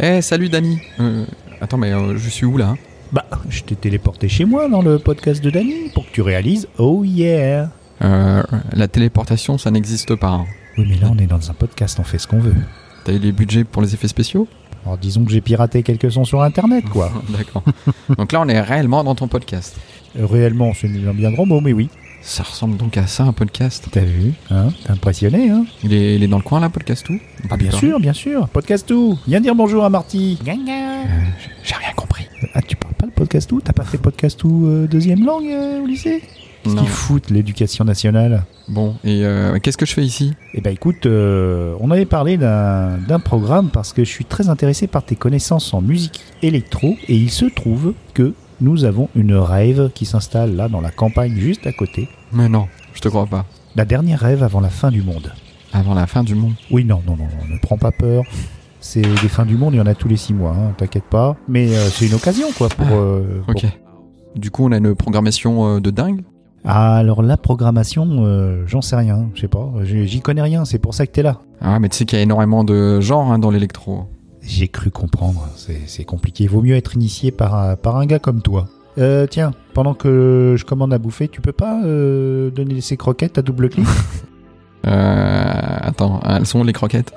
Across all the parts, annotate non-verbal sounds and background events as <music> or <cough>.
Eh, salut Dani. Euh, attends, mais euh, je suis où là Bah, je t'ai téléporté chez moi dans le podcast de Danny pour que tu réalises Oh yeah euh, La téléportation, ça n'existe pas. hein. Oui, mais là, on est dans un podcast, on fait ce qu'on veut. T'as eu les budgets pour les effets spéciaux? Alors, disons que j'ai piraté quelques sons sur internet, quoi. <laughs> D'accord. donc là, on est réellement dans ton podcast. Euh, Réellement, c'est un bien grand mot, mais oui. Ça ressemble donc à ça, un podcast. T'as vu Hein T'es impressionné, hein Il est, il est dans le coin là, podcast tout? Ah, bien sûr, bien sûr. Podcast tout. Viens dire bonjour à Marty. J'ai rien compris. Ah, tu parles pas le podcast tout? T'as pas fait podcast tout euh, deuxième langue euh, au lycée? Qu'est-ce qu'ils foutent, l'éducation nationale? Bon, et euh, qu'est-ce que je fais ici? Eh ben écoute, euh, on avait parlé d'un d'un programme parce que je suis très intéressé par tes connaissances en musique électro et il se trouve que nous avons une rêve qui s'installe là dans la campagne juste à côté. Mais non, je te crois pas. La dernière rêve avant la fin du monde. Avant la fin du monde. Oui, non, non, non, non, ne prends pas peur. C'est des fins du monde, il y en a tous les six mois, hein, t'inquiète pas. Mais euh, c'est une occasion quoi pour, euh, pour- Ok. Du coup, on a une programmation euh, de dingue Ah, alors la programmation, j'en sais rien, je sais pas, j'y connais rien, c'est pour ça que t'es là. Ah, mais tu sais qu'il y a énormément de genres hein, dans l'électro. J'ai cru comprendre, c'est compliqué. Vaut mieux être initié par, un- par un gars comme toi. Euh, tiens, pendant que je commande à bouffer, tu peux pas euh, donner ces croquettes à double clic? <laughs> Euh, attends, elles sont où les croquettes?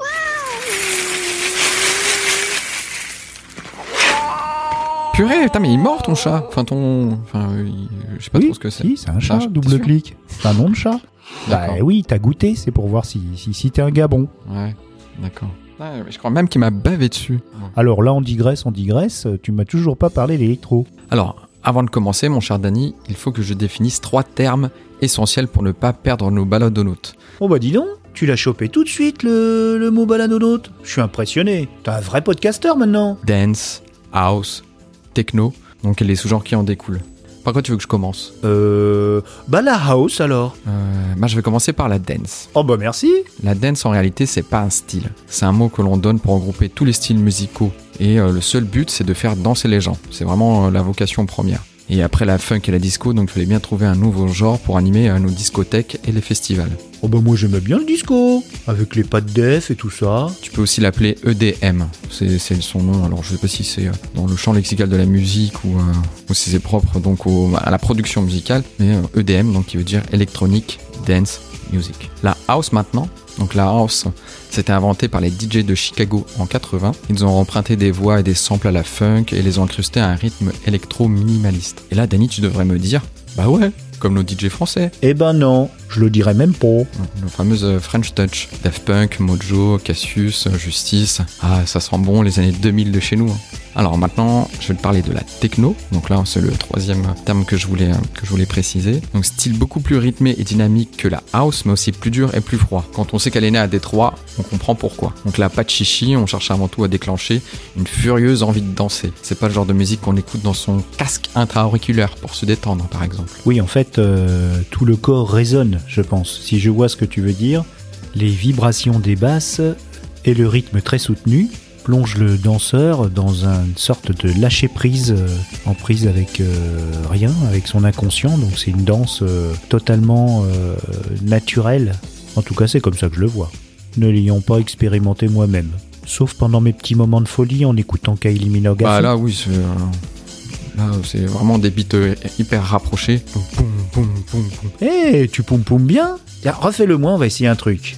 Purée, putain, mais il est mort ton chat. Enfin, ton. Enfin, euh, il- je sais pas Oui, trop ce que c'est. si, c'est un chat, t'es double sûr clic. C'est un nom de chat. Bah D'accord. oui, t'as goûté, c'est pour voir si, si, si t'es un gars bon. Ouais, d'accord. Mais je crois même qu'il m'a bavé dessus. Alors là, on digresse, on digresse, tu m'as toujours pas parlé d'électro. Alors, avant de commencer, mon cher Danny, il faut que je définisse trois termes essentiels pour ne pas perdre nos baladonautes. Oh bah dis donc, tu l'as chopé tout de suite le, le mot balanonaute. Je suis impressionné, t'es un vrai podcasteur maintenant. Dance, house, techno, donc les sous-genres qui en découlent. Par quoi tu veux que je commence Euh... Bah la house alors. euh, Moi, je vais commencer par la dance. Oh bah merci. La dance, en réalité, c'est pas un style. C'est un mot que l'on donne pour regrouper tous les styles musicaux. Et euh, le seul but, c'est de faire danser les gens. C'est vraiment euh, la vocation première. Et après la funk et la disco, donc il fallait bien trouver un nouveau genre pour animer euh, nos discothèques et les festivals. Oh bah moi j'aimais bien le disco, avec les pattes def et tout ça. Tu peux aussi l'appeler EDM, c'est son nom. Alors je sais pas si c'est euh, dans le champ lexical de la musique ou, euh, ou si c'est propre donc au- à la production musicale, mais EDM donc qui veut dire Electronic Dance Music. La house maintenant, donc la house, c'était inventé par les DJ de Chicago en 80. Ils ont emprunté des voix et des samples à la funk et les ont incrustés à un rythme électro minimaliste. Et là, Danny, tu devrais me dire, bah ouais, comme nos DJ français. Eh ben non, je le dirais même pas. Nos fameuses euh, French Touch. Daft Punk, Mojo, Cassius, euh, Justice. Ah, ça sent bon les années 2000 de chez nous. hein. Alors maintenant, je vais te parler de la techno. Donc là, c'est le troisième terme que je voulais, préciser. Donc style beaucoup plus rythmé et dynamique que la house, mais aussi plus dur et plus froid. Quand on sait qu'elle est née à Détroit, on comprend pourquoi. Donc là, pas de chichi, on cherche avant tout à déclencher une furieuse envie de danser. C'est pas le genre de musique qu'on écoute dans son casque intra-auriculaire pour se détendre, par exemple. Oui, en fait, euh, tout le corps résonne, je pense, si je vois ce que tu veux dire. Les vibrations des basses et le rythme très soutenu plongent le danseur dans une sorte de lâcher-prise, euh, en prise avec euh, rien, avec son inconscient. Donc c'est une danse euh, totalement euh, naturelle. En tout cas, c'est comme ça que je le vois. Ne l'ayant pas expérimenté moi-même. Sauf pendant mes petits moments de folie en écoutant Kylie Minogue. Bah là, oui, c'est. euh, Là, c'est vraiment des beats euh, hyper rapprochés. Eh, tu poum poum bien Tiens, refais-le moi, on va essayer un truc.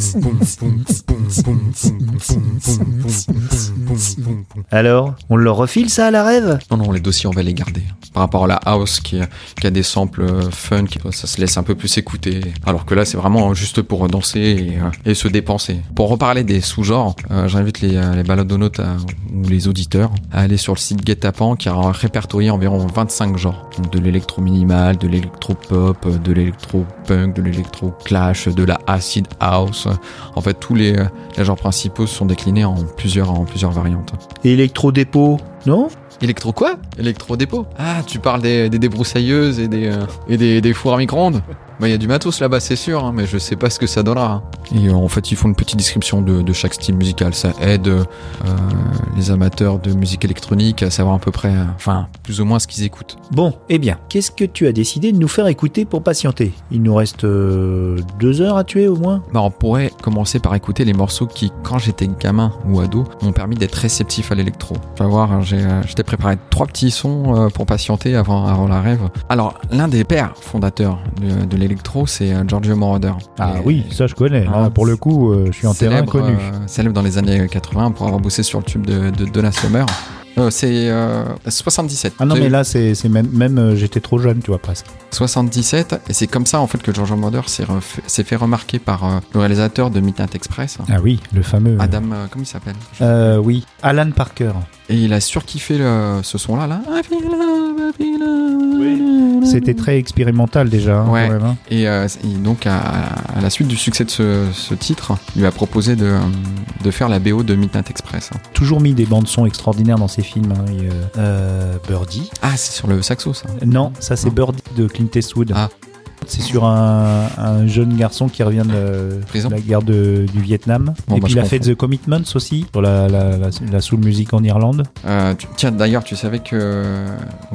<laughs> Alors, on le refile ça à la rêve? Non, non, les dossiers, on va les garder. Par rapport à la house qui, qui a des samples euh, funk, ça se laisse un peu plus écouter. Alors que là, c'est vraiment juste pour danser et, euh, et se dépenser. Pour reparler des sous-genres, euh, j'invite les, les baladonautes à- ou les auditeurs à aller sur le site Guetapan qui a répertorié environ 25 genres. Donc de l'électro minimal, de l'électro pop, de l'électro punk, de l'électro clash, de la acid house. En fait, tous les, euh, les genres principaux sont déclinés en plusieurs, en plusieurs variantes. Électro-dépôt, non? Électro quoi? Électro dépôt Ah, tu parles des, des débroussailleuses et des, euh, et des, des fours à micro-ondes? Bah, il y a du matos là-bas, c'est sûr, hein, mais je sais pas ce que ça donnera. hein. Et euh, en fait, ils font une petite description de, de chaque style musical. Ça aide euh, les amateurs de musique électronique à savoir à peu près, euh, enfin, plus ou moins ce qu'ils écoutent. Bon, eh bien, qu'est-ce que tu as décidé de nous faire écouter pour patienter? Il nous reste euh, deux heures à tuer au moins? Bah, on pourrait commencer par écouter les morceaux qui, quand j'étais gamin ou ado, m'ont permis d'être réceptif à l'électro. Tu vas voir, hein, t'ai préparé trois petits sons euh, pour patienter avant, avant la rêve. Alors, l'un des pères fondateurs de, de l'électro, c'est euh, Giorgio Moroder. Ah Et- oui, ça je connais. Ah, pour le coup, euh, je suis en terrain célèbre, connu. euh, célèbre dans les années 80 pour avoir bossé sur le tube de, de Donna Summer. Euh, c'est euh, 77. Ah non, mais là, c'est c'est même, même euh, j'étais trop jeune, tu vois, presque. 77, et c'est comme ça en fait que Giorgio Moroder s'est fait remarquer par euh, le réalisateur de Midnight Express, Ah oui, le fameux. Adam, euh, comment il s'appelle? Euh, oui, Alan Parker. Et il a surkiffé le- ce son-là, là. C'était très expérimental déjà. hein, Ouais. quand même, hein. Et, euh, et donc, à, à la suite du succès de ce, ce titre, il lui a proposé de, euh, de faire la BO de Midnight Express. Toujours mis des bandes son extraordinaires dans ses films. hein, et, euh, euh, Birdie. Ah, c'est sur le saxo, ça. Non, ça c'est. Birdie de Clint Eastwood. Ah. C'est sur un, un jeune garçon qui revient de, la guerre de- du Vietnam. Bon, et bah, puis il a fait. The Commitments aussi, sur la, la, la, la soul music en Irlande. Euh, tu- tiens, d'ailleurs, tu savais que euh,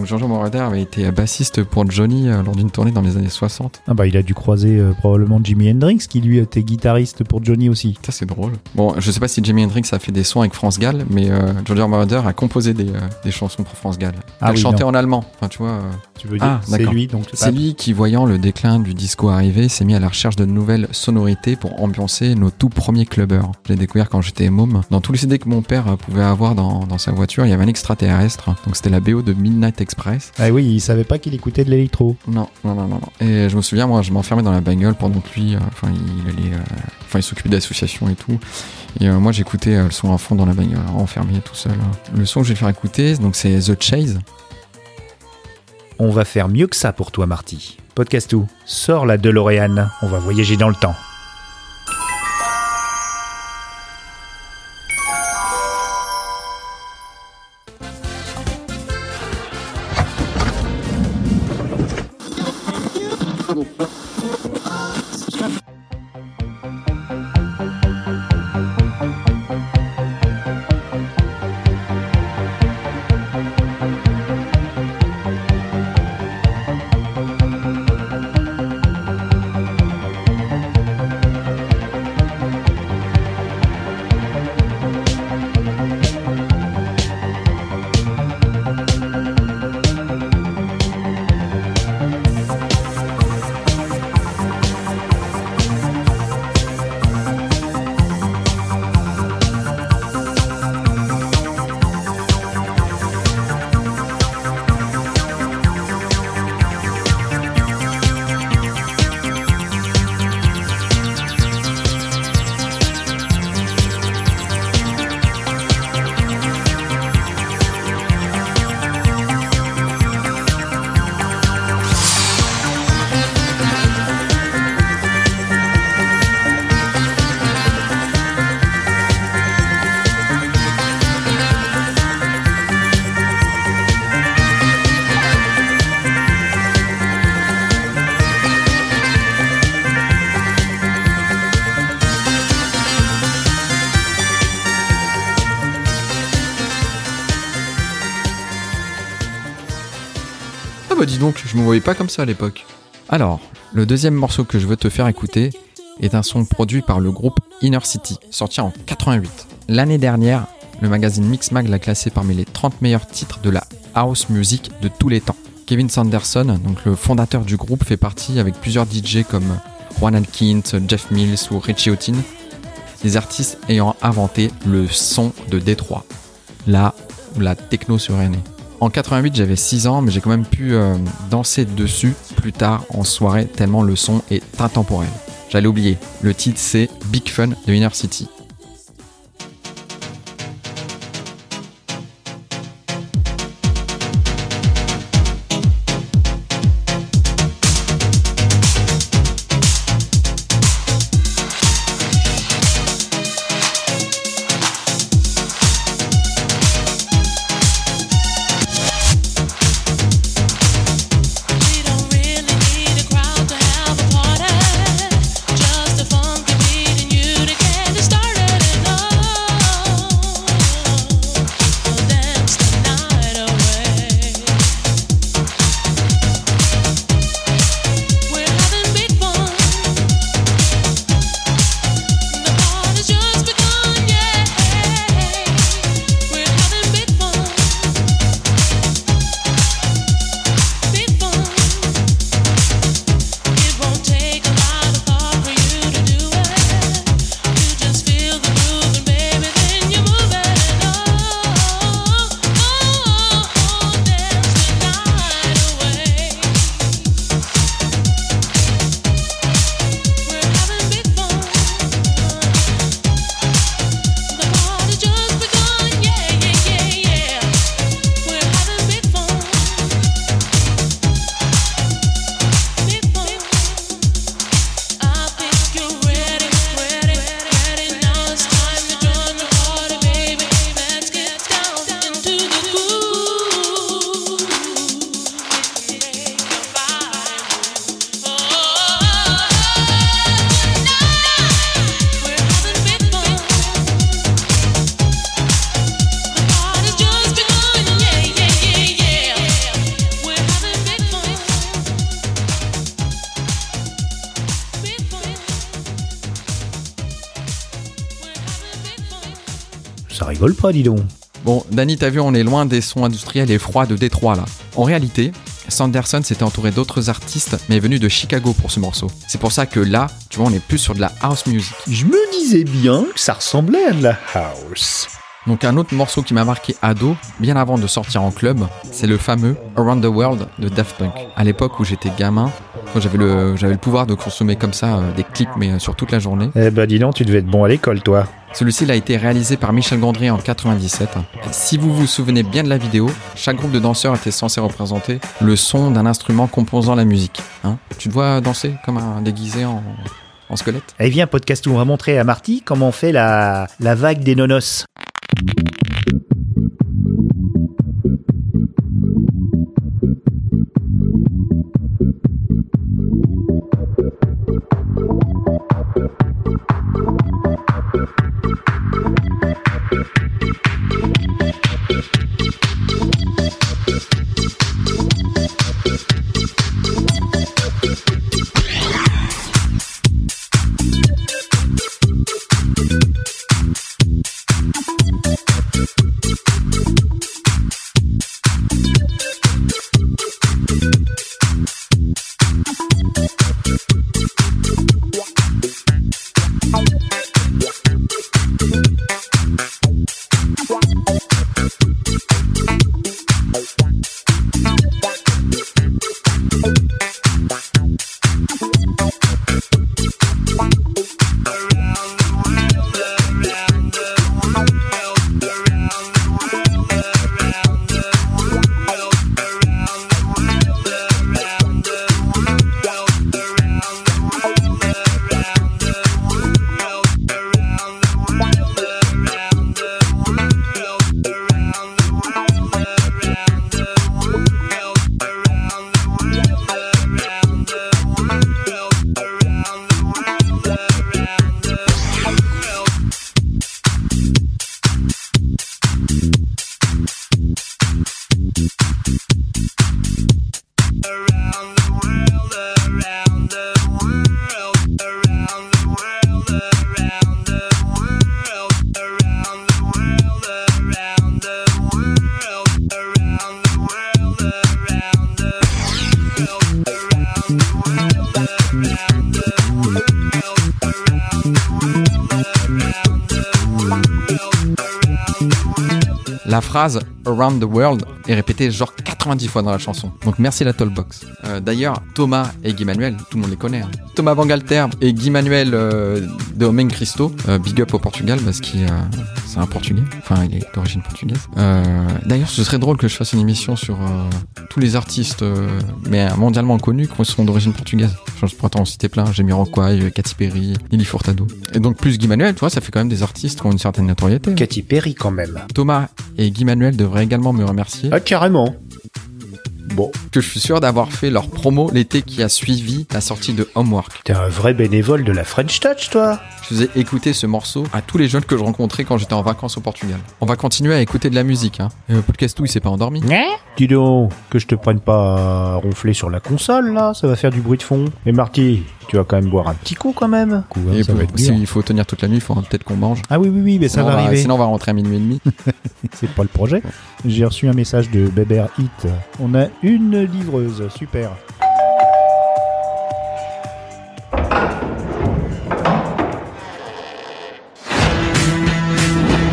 Giorgio Moroder avait été bassiste pour Johnny euh, lors d'une tournée dans les années 60. Ah bah il a dû croiser euh, probablement Jimi Hendrix qui lui était guitariste pour Johnny aussi. Ça, c'est drôle. Bon, je sais pas si Jimi Hendrix a fait des sons avec France Gall, mais euh, Giorgio Moroder a composé des, euh, des chansons pour France Gall. Ah il oui, chanté non. en allemand. Enfin, tu vois. euh, Tu veux Ah, dire c'est d'accord. lui donc C'est lui qui, voyant le déclin du disco arriver, s'est mis à la recherche de nouvelles sonorités pour ambiancer nos tout premiers clubbers. Je l'ai découvert quand j'étais môme. Dans tous les CD que mon père pouvait avoir dans, dans sa voiture, il y avait un extraterrestre. Donc c'était la BO de Midnight Express. Ah oui, il savait pas qu'il écoutait de l'électro. Non, non, non, non. non. Et je me souviens, moi, je m'enfermais dans la bagnole pendant que lui, euh, enfin, il allait, euh, enfin, il s'occupait d'associations et tout. Et euh, moi, j'écoutais le son à fond dans la bagnole, enfermé tout seul. Le son que je vais faire écouter, donc c'est The Chase. On va faire mieux que ça pour toi Marty. Podcast tout. Sors la DeLorean, on va voyager dans le temps. Donc, je me voyais pas comme ça à l'époque. Alors, le deuxième morceau que je veux te faire écouter est un son produit par le groupe Inner City, sorti en 88. L'année dernière, le magazine Mixmag l'a classé parmi les 30 meilleurs titres de la house music de tous les temps. Kevin Sanderson, donc le fondateur du groupe, fait partie avec plusieurs DJ comme Juan Alkins, Jeff Mills ou Richie Houghton, des artistes ayant inventé le son de Détroit, là où la techno serait née. En 88, j'avais 6 ans, mais j'ai quand même pu euh, danser dessus plus tard en soirée, tellement le son est intemporel. J'allais oublier, le titre c'est Big Fun de Inner City. Ça rigole pas, dis donc. Bon, Danny, t'as vu, on est loin des sons industriels et froids de Détroit là. En réalité, Sanderson s'était entouré d'autres artistes, mais est venu de Chicago pour ce morceau. C'est pour ça que là, tu vois, on est plus sur de la house music. Je me disais bien que ça ressemblait à de la house. Donc un autre morceau qui m'a marqué ado, bien avant de sortir en club, c'est le fameux Around the World de Daft Punk. À l'époque où j'étais gamin, j'avais le, j'avais le pouvoir de consommer comme ça euh, des clips, mais euh, sur toute la journée. Eh ben dis donc, tu devais être bon à l'école, toi. Celui-ci il a été réalisé par Michel Gondry en 97. Si vous vous souvenez bien de la vidéo, chaque groupe de danseurs était censé représenter le son d'un instrument composant la musique. Hein tu te vois danser comme un déguisé en, en squelette? Eh viens, podcast où on va montrer à Marty comment on fait la, la vague des nonos. thank you La phrase Around the World est répétée genre 90 fois dans la chanson. Donc merci la Tollbox. Euh, D'ailleurs, Thomas et Guy Manuel, tout le monde les connaît. hein. Thomas Van Galter et Guy Manuel euh, de Homem Cristo, euh, big up au Portugal parce qu'il c'est un portugais. Enfin, il est d'origine portugaise. D'ailleurs, ce serait drôle que je fasse une émission sur tous les artistes, mais mondialement connus, qui sont d'origine portugaise. Je pourrais t'en citer plein. Jamiroquai, euh, Katy Perry, Lily Furtado. Et donc plus Guy Manuel, tu vois, ça fait quand même des artistes qui ont une certaine notoriété. Katy Perry quand même. Thomas et Guy Manuel devraient également me remercier, Ah carrément. Bon, que je suis sûr d'avoir fait leur promo l'été qui a suivi la sortie de Homework. t'es un vrai bénévole de la French Touch, toi. Je faisais écouter ce morceau à tous les jeunes que je rencontrais quand j'étais en vacances au Portugal. On va continuer à écouter de la musique, hein. Et le podcast où il s'est pas endormi. Dis donc, que je te prenne pas à ronfler sur la console, là, ça va faire du bruit de fond. Et Marty, tu vas quand même boire un petit coup quand même. Coup, hein, si il faut tenir toute la nuit, il faudra peut-être qu'on mange. Ah oui, oui, oui, mais ça va arriver. sinon, on va rentrer à minuit et demi. <laughs> c'est pas le projet. J'ai reçu un message de Bébert Hit. On a une livreuse, super.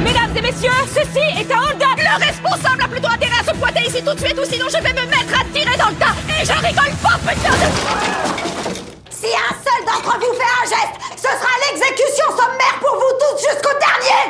Mesdames et messieurs, ceci est un Honda. Le responsable a plutôt intérêt à se pointer ici tout de suite ou sinon je vais me mettre à tirer dans le tas. Et je rigole pas, putain de vous fait un geste, ce sera l'exécution sommaire pour vous tous jusqu'au dernier.